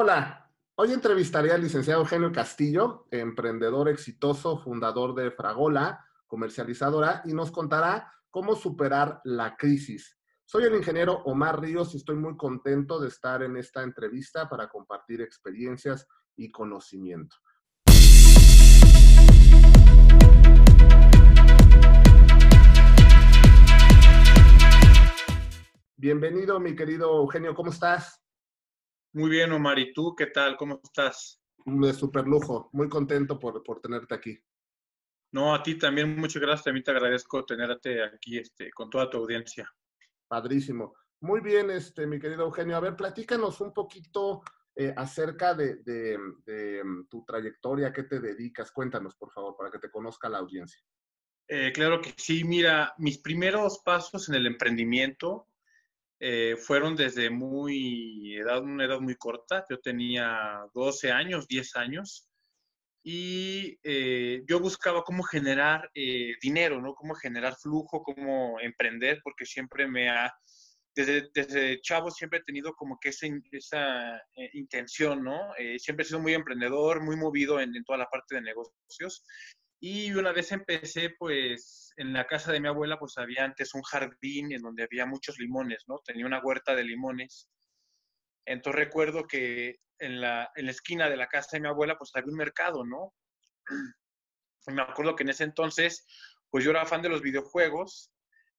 Hola, hoy entrevistaré al licenciado Eugenio Castillo, emprendedor exitoso, fundador de Fragola, comercializadora, y nos contará cómo superar la crisis. Soy el ingeniero Omar Ríos y estoy muy contento de estar en esta entrevista para compartir experiencias y conocimiento. Bienvenido, mi querido Eugenio, ¿cómo estás? Muy bien, Omar. ¿Y tú qué tal? ¿Cómo estás? De super lujo. Muy contento por, por tenerte aquí. No, a ti también muchas gracias. A mí te agradezco tenerte aquí este, con toda tu audiencia. Padrísimo. Muy bien, este, mi querido Eugenio. A ver, platícanos un poquito eh, acerca de, de, de, mm, tu trayectoria, qué te dedicas. Cuéntanos, por favor, para que te conozca la audiencia. Eh, claro que sí. Mira, mis primeros pasos en el emprendimiento eh, fueron desde muy edad, una edad muy corta. Yo tenía 12 años, 10 años, y eh, yo buscaba cómo generar eh, dinero, ¿no? Cómo generar flujo, cómo emprender, porque siempre me ha, desde, desde chavo siempre he tenido como que esa, esa intención, ¿no? siempre he sido muy emprendedor, muy movido en, en toda la parte de negocios. Y una vez empecé, pues, en la casa de mi abuela, pues había antes un jardín en donde había muchos limones, ¿no? Tenía una huerta de limones. Entonces recuerdo que en la, en la esquina de la casa de mi abuela, pues había un mercado, ¿no? Me acuerdo que en ese entonces, pues yo era fan de los videojuegos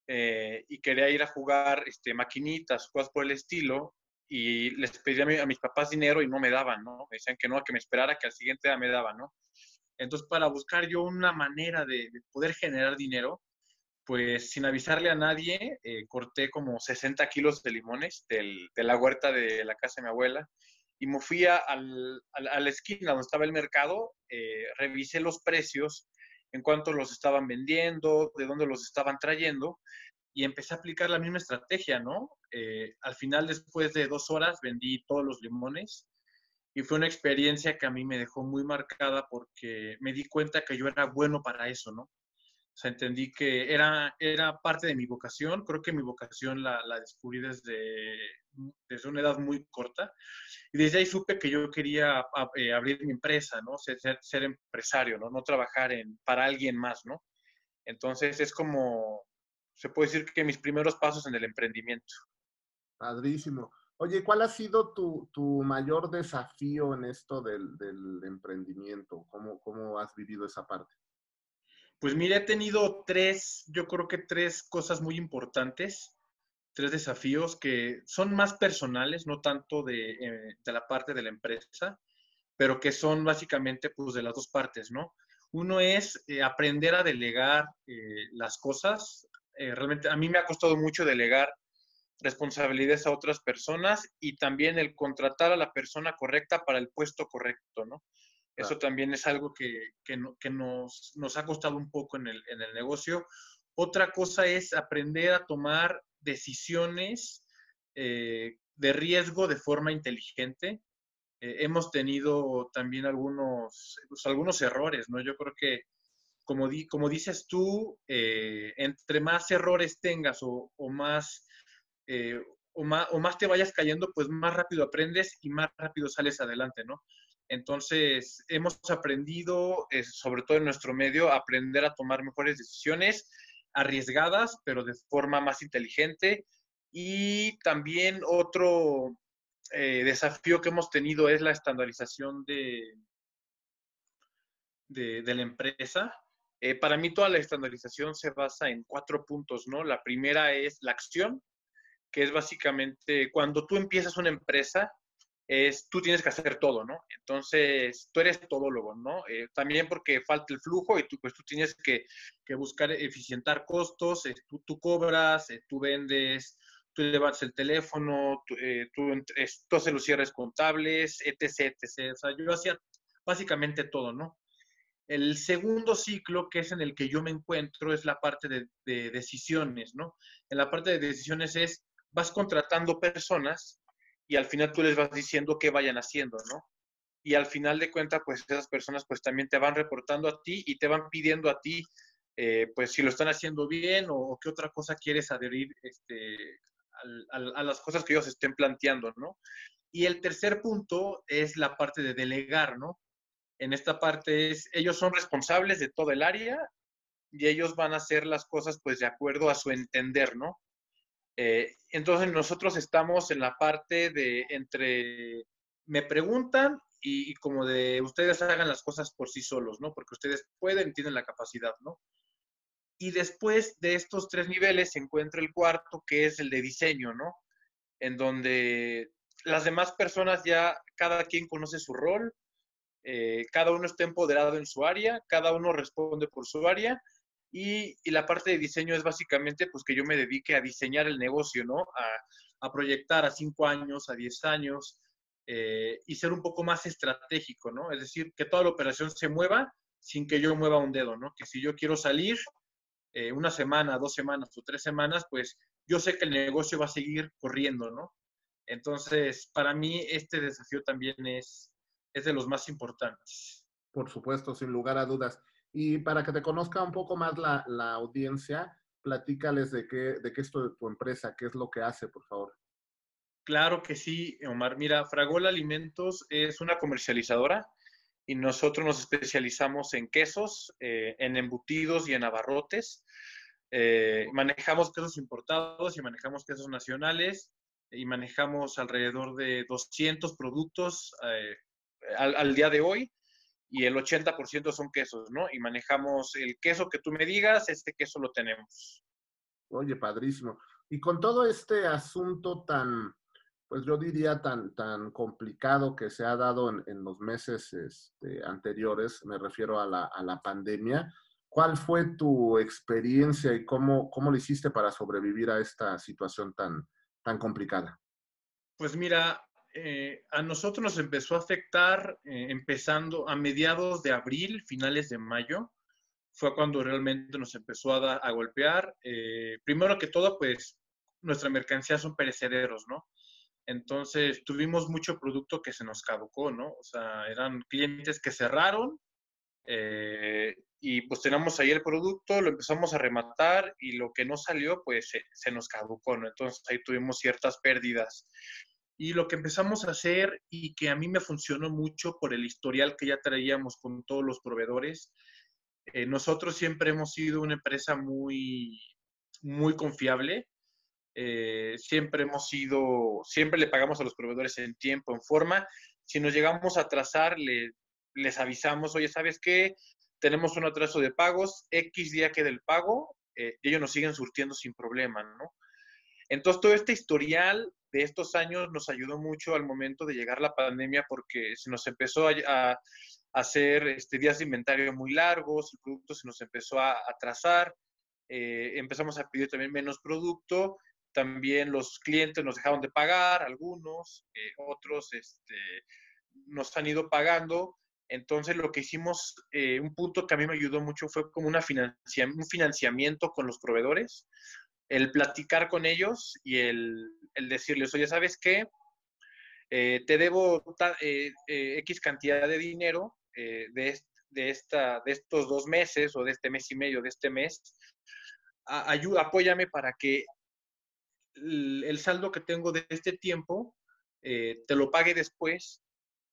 eh, y quería ir a jugar este, maquinitas, cosas por el estilo, y les pedí a, a, mis papás dinero y no me daban, ¿no? Me decían que no, que me esperara, que al siguiente día me daban, ¿no? Entonces, para buscar yo una manera de, poder generar dinero, pues sin avisarle a nadie, eh, corté como 60 kilos de limones de la huerta de la casa de mi abuela y me fui a, al, a la esquina donde estaba el mercado, eh, revisé los precios, en cuánto los estaban vendiendo, de dónde los estaban trayendo y empecé a aplicar la misma estrategia, ¿no? Eh, al final, después de dos horas, vendí todos los limones y fue una experiencia que a mí me dejó muy marcada porque me di cuenta que yo era bueno para eso, ¿no? O sea, entendí que era, era parte de mi vocación. Creo que mi vocación la, la descubrí desde, desde una edad muy corta. Y desde ahí supe que yo quería eh, abrir mi empresa, ¿no? Ser, ser, empresario, ¿no? No trabajar en, para alguien más, ¿no? Entonces es como, se puede decir que mis primeros pasos en el emprendimiento. Padrísimo. Oye, ¿cuál ha sido tu, tu mayor desafío en esto del, del emprendimiento? ¿Cómo, ¿Cómo, has vivido esa parte? Pues mira, he tenido tres, yo creo que tres cosas muy importantes, tres desafíos que son más personales, no tanto de, eh, de la parte de la empresa, pero que son básicamente pues de las dos partes, ¿no? Uno es eh, aprender a delegar eh, las cosas. Eh, realmente a mí me ha costado mucho delegar responsabilidades a otras personas y también el contratar a la persona correcta para el puesto correcto, ¿no? Eso también es algo que, que, no, que nos, nos, ha costado un poco en el, en el, negocio. Otra cosa es aprender a tomar decisiones eh, de riesgo de forma inteligente. Eh, hemos tenido también algunos, pues, algunos errores, ¿no? Yo creo que, como, di, como dices tú, eh, entre más errores tengas o, o más eh, o, más, o, más, te vayas cayendo, pues más rápido aprendes y más rápido sales adelante, ¿no? Entonces, hemos aprendido, eh, sobre todo en nuestro medio, a aprender a tomar mejores decisiones, arriesgadas, pero de forma más inteligente. Y también otro eh, desafío que hemos tenido es la estandarización de, de, la empresa. Para mí toda la estandarización se basa en cuatro puntos, ¿no? La primera es la acción, que es básicamente cuando tú empiezas una empresa, es, tú tienes que hacer todo, ¿no? Entonces, tú eres todólogo, ¿no? Eh, también porque falta el flujo y tú, pues, tú tienes que, que buscar eficientar costos, eh, tú, cobras, eh, tú vendes, tú levantas el teléfono, tú, eh, tú haces los cierres contables, etc., etc. O sea, yo hacía básicamente todo, ¿no? El segundo ciclo, que es en el que yo me encuentro, es la parte de, de decisiones, ¿no? En la parte de decisiones es vas contratando personas y al final tú les vas diciendo qué vayan haciendo, ¿no? Y al final de cuentas, pues esas personas pues también te van reportando a ti y te van pidiendo a ti, eh, pues si lo están haciendo bien o, o, qué otra cosa quieres adherir este, a las cosas que ellos estén planteando, ¿no? Y el tercer punto es la parte de delegar, ¿no? En esta parte es, ellos son responsables de todo el área y ellos van a hacer las cosas pues de acuerdo a su entender, ¿no? Eh, entonces nosotros estamos en la parte de entre me preguntan y, como de ustedes hagan las cosas por sí solos, ¿no? Porque ustedes pueden, tienen la capacidad, ¿no? Y después de estos tres niveles se encuentra el cuarto, que es el de diseño, ¿no? En donde las demás personas ya, cada quien conoce su rol, eh, cada uno está empoderado en su área, cada uno responde por su área y, la parte de diseño es básicamente pues que yo me dedique a diseñar el negocio, ¿no? A, a proyectar a cinco años, a diez años eh, y ser un poco más estratégico, ¿no? Es decir, que toda la operación se mueva sin que yo mueva un dedo, ¿no? Que si yo quiero salir eh, una semana, dos semanas o tres semanas, pues yo sé que el negocio va a seguir corriendo, ¿no? Entonces, para mí este desafío también es, es de los más importantes. Por supuesto, sin lugar a dudas. Y para que te conozca un poco más la, la audiencia, platícales de qué, de qué es tu, empresa, qué es lo que hace, por favor. Claro que sí, Omar. Mira, Fragol Alimentos es una comercializadora y nosotros nos especializamos en quesos, eh, en embutidos y en abarrotes. Eh, manejamos quesos importados y manejamos quesos nacionales y manejamos alrededor de 200 productos eh, al, día de hoy y el 80% son quesos, ¿no? Y manejamos el queso que tú me digas, este queso lo tenemos. Oye, padrísimo. Y con todo este asunto tan, pues yo diría tan, tan complicado que se ha dado en, en los meses este, anteriores, me refiero a la, a la, pandemia, ¿cuál fue tu experiencia y cómo, cómo lo hiciste para sobrevivir a esta situación tan, tan complicada? Pues mira, eh, a nosotros nos empezó a afectar eh, empezando a mediados de abril, finales de mayo. Fue cuando realmente nos empezó a, golpear. Eh, primero que todo, pues nuestra mercancía son perecederos, ¿no? Entonces tuvimos mucho producto que se nos caducó, ¿no? O sea, eran clientes que cerraron y pues tenemos ahí el producto, lo empezamos a rematar y lo que no salió, pues se, se nos caducó, ¿no? Entonces ahí tuvimos ciertas pérdidas. Y lo que empezamos a hacer y que a mí me funcionó mucho por el historial que ya traíamos con todos los proveedores, eh, nosotros siempre hemos sido una empresa muy, muy confiable. Eh, siempre hemos sido, siempre le pagamos a los proveedores en tiempo, en forma. Si nos llegamos a atrasar, le, les avisamos, oye, ¿sabes qué? Tenemos un atraso de pagos, X día que del pago, eh, ellos nos siguen surtiendo sin problema, ¿no? Entonces, todo este historial de estos años nos ayudó mucho al momento de llegar la pandemia porque se nos empezó a, hacer este, días de inventario muy largos, el producto se nos empezó a atrasar, eh, empezamos a pedir también menos producto, también los clientes nos dejaron de pagar, algunos, eh, otros este, nos han ido pagando. Entonces lo que hicimos, eh, un punto que a mí me ayudó mucho fue como una financia, un financiamiento con los proveedores el platicar con ellos y el, el decirles, oye, ¿sabes qué? Eh, te debo eh, eh, X cantidad de dinero eh, de, de, esta, de estos dos meses o de este mes y medio, de este mes. ayuda, apóyame para que el, saldo que tengo de este tiempo te lo pague después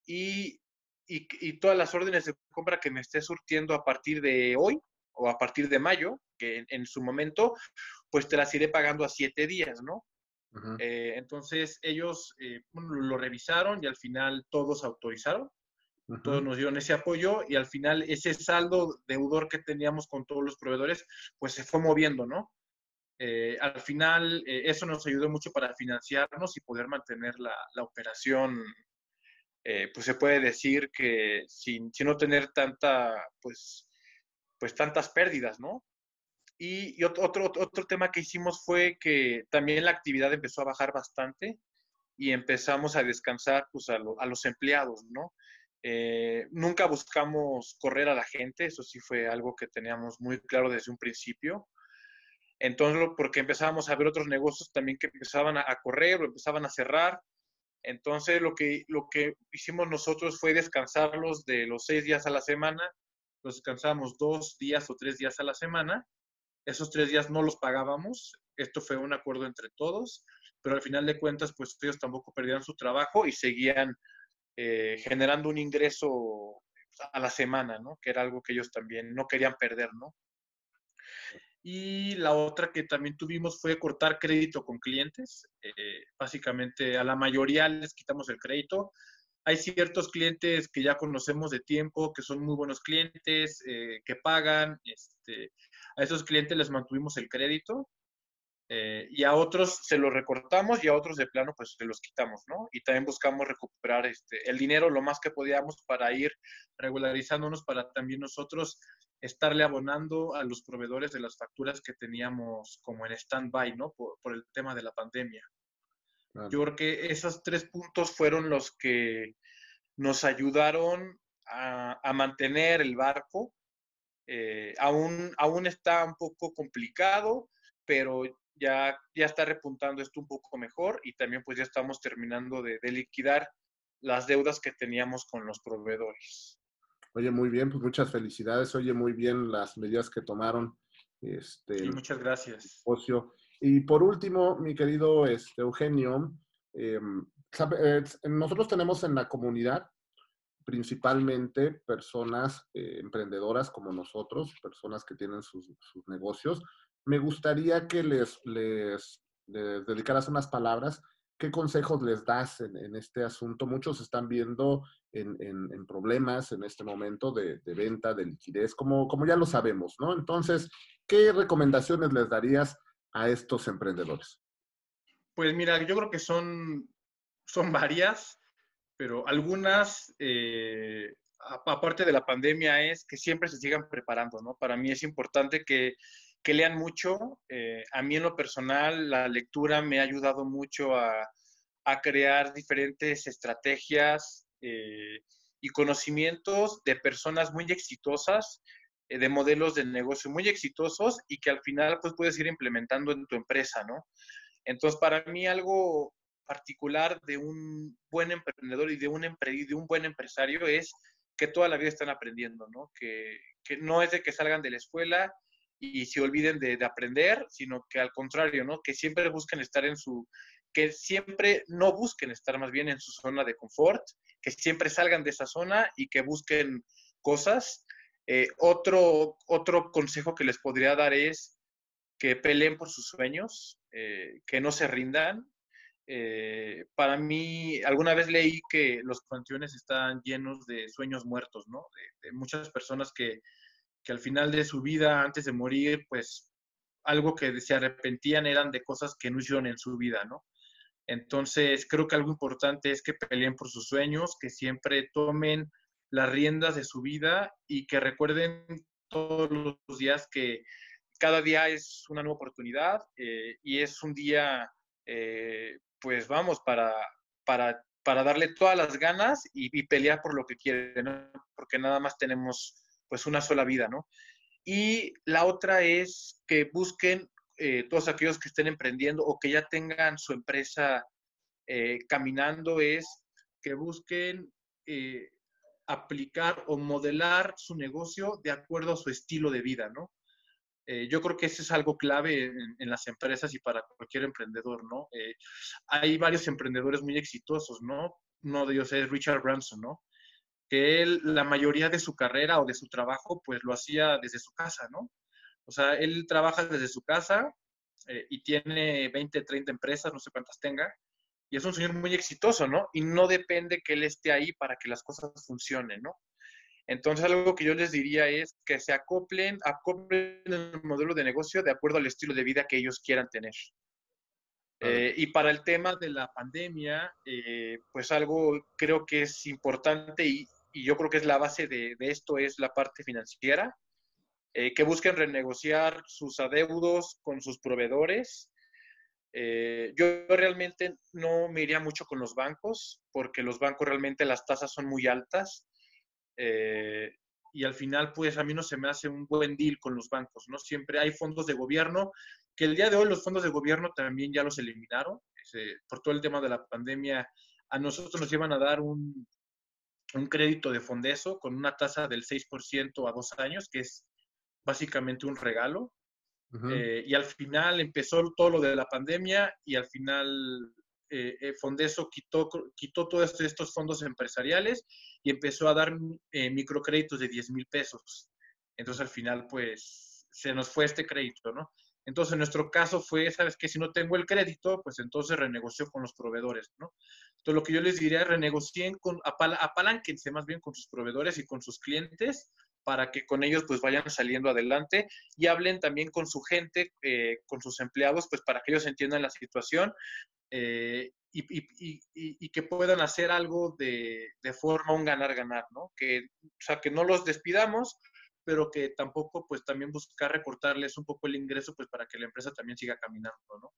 y, y, todas las órdenes de compra que me esté surtiendo a partir de hoy o a partir de mayo, que en su momento, pues te las iré pagando a siete días, ¿no? Uh -huh. eh, entonces ellos eh, lo revisaron y al final todos autorizaron, uh -huh. todos nos dieron ese apoyo y al final ese saldo deudor que teníamos con todos los proveedores, pues se fue moviendo, ¿no? Eh, al final eh, eso nos ayudó mucho para financiarnos y poder mantener la, la operación, eh, pues se puede decir que sin, sin no tener tanta, pues, pues tantas pérdidas, ¿no? Y, y otro, otro, otro, tema que hicimos fue que también la actividad empezó a bajar bastante y empezamos a descansar pues, a, lo, a los empleados, ¿no? Eh, nunca buscamos correr a la gente, eso sí fue algo que teníamos muy claro desde un principio. Entonces, porque empezábamos a ver otros negocios también que empezaban a, correr o empezaban a cerrar. Entonces, lo que, lo que hicimos nosotros fue descansarlos de los seis días a la semana, los descansábamos dos días o tres días a la semana esos tres días no los pagábamos. Esto fue un acuerdo entre todos, pero al final de cuentas, pues ellos tampoco perdían su trabajo y seguían eh, generando un ingreso a la semana, ¿no? Que era algo que ellos también no querían perder, ¿no? Y la otra que también tuvimos fue cortar crédito con clientes. Eh, básicamente a la mayoría les quitamos el crédito. Hay ciertos clientes que ya conocemos de tiempo, que son muy buenos clientes, eh, que pagan. Este, a esos clientes les mantuvimos el crédito eh, y a otros se los recortamos y a otros de plano pues se los quitamos, ¿no? Y también buscamos recuperar este, el dinero lo más que podíamos para ir regularizándonos para también nosotros estarle abonando a los proveedores de las facturas que teníamos como en stand-by, ¿no? Por, el tema de la pandemia. Yo creo que esos tres puntos fueron los que nos ayudaron a, mantener el barco. Eh, aún, aún está un poco complicado, pero ya, ya está repuntando esto un poco mejor y también pues ya estamos terminando de, liquidar las deudas que teníamos con los proveedores. Oye, muy bien, pues muchas felicidades. Oye, muy bien las medidas que tomaron. Este, muchas gracias. Ocio. Y por último, mi querido este, Eugenio, em, eh, nosotros tenemos en la comunidad principalmente personas eh, emprendedoras como nosotros, personas que tienen sus, negocios, me gustaría que les, les, dedicaras unas palabras. ¿Qué consejos les das en, este asunto? Muchos están viendo en, problemas en este momento de, venta, de liquidez, como, como ya lo sabemos, ¿no? Entonces, ¿qué recomendaciones les darías a estos emprendedores? Pues mira, yo creo que son, son varias, pero algunas, eh, aparte de la pandemia, es que siempre se sigan preparando, ¿no? Para mí es importante que que lean mucho. Eh, a mí en lo personal, la lectura me ha ayudado mucho a, crear diferentes estrategias eh, y conocimientos de personas muy exitosas, de modelos de negocio muy exitosos y que al final pues puedes ir implementando en tu empresa, ¿no? Entonces, para mí algo particular de un buen emprendedor y de un, de un buen empresario es que toda la vida están aprendiendo, ¿no? Que, que no es de que salgan de la escuela y se olviden de, aprender, sino que al contrario, ¿no? Que siempre busquen estar en su, que siempre no busquen estar más bien en su zona de confort, que siempre salgan de esa zona y que busquen cosas. Eh, otro, otro consejo que les podría dar es que peleen por sus sueños, eh, que no se rindan. Eh, para mí, alguna vez leí que los panteones están llenos de sueños muertos, ¿no? de muchas personas que que al final de su vida, antes de morir, pues algo que se arrepentían eran de cosas que no hicieron en su vida, ¿no? Entonces, creo que algo importante es que peleen por sus sueños, que siempre tomen las riendas de su vida y que recuerden todos los días que cada día es una nueva oportunidad eh, y es un día, eh, pues vamos, para, para, para, darle todas las ganas y, pelear por lo que quieren, ¿no? porque nada más tenemos pues una sola vida, ¿no? Y la otra es que busquen eh, todos aquellos que estén emprendiendo o que ya tengan su empresa eh, caminando, es que busquen eh, aplicar o modelar su negocio de acuerdo a su estilo de vida, ¿no? Yo creo que eso es algo clave en, las empresas y para cualquier emprendedor, ¿no? hay varios emprendedores muy exitosos, ¿no? Uno de ellos es Richard Branson, ¿no? que él la mayoría de su carrera o de su trabajo pues lo hacía desde su casa, ¿no? O sea, él trabaja desde su casa eh, y tiene 20, 30 empresas, no sé cuántas tenga, y es un señor muy exitoso, ¿no? Y no depende que él esté ahí para que las cosas funcionen, ¿no? Entonces, algo que yo les diría es que se acoplen, acoplen el modelo de negocio de acuerdo al estilo de vida que ellos quieran tener. Eh, y para el tema de la pandemia, eh, pues algo creo que es importante y, y yo creo que es la base de, esto, es la parte financiera, eh, que busquen renegociar sus adeudos con sus proveedores. Eh, yo realmente no me iría mucho con los bancos, porque los bancos realmente las tasas son muy altas. Eh, y al final, pues a mí no se me hace un buen deal con los bancos, ¿no? Siempre hay fondos de gobierno, que el día de hoy los fondos de gobierno también ya los eliminaron, por todo el tema de la pandemia, a nosotros nos iban a dar un, un crédito de Fondeso con una tasa del 6% a dos años, que es básicamente un regalo. Eh, y al final empezó todo lo de la pandemia y al final eh, eh, Fondeso quitó, quitó todos estos fondos empresariales y empezó a dar microcréditos de 10 mil pesos. Entonces al final pues se nos fue este crédito, ¿no? Entonces, en nuestro caso fue, ¿sabes qué? Si no tengo el crédito, pues entonces renegoció con los proveedores, ¿no? Entonces, lo que yo les diría renegocien con, apal, apalánquense más bien con sus proveedores y con sus clientes para que con ellos pues vayan saliendo adelante y hablen también con su gente, eh, con sus empleados, pues para que ellos entiendan la situación eh, y, y, que puedan hacer algo de, de forma un ganar-ganar, ¿no? Que, o sea, que no los despidamos, pero que tampoco, pues también buscar recortarles un poco el ingreso, pues para que la empresa también siga caminando, ¿no?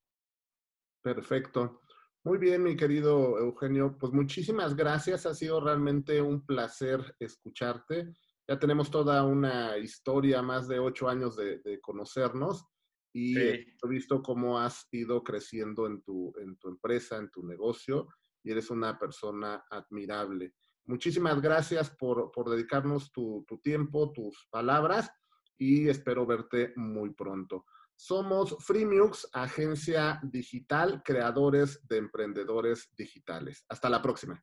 Perfecto. Muy bien, mi querido Eugenio. Pues muchísimas gracias. Ha sido realmente un placer escucharte. Ya tenemos toda una historia, más de ocho años de, conocernos y he visto cómo has ido creciendo en tu, en tu empresa, en tu negocio y eres una persona admirable. Muchísimas gracias por, dedicarnos tu, tiempo, tus palabras y espero verte muy pronto. Somos Freemux, agencia digital, creadores de emprendedores digitales. Hasta la próxima.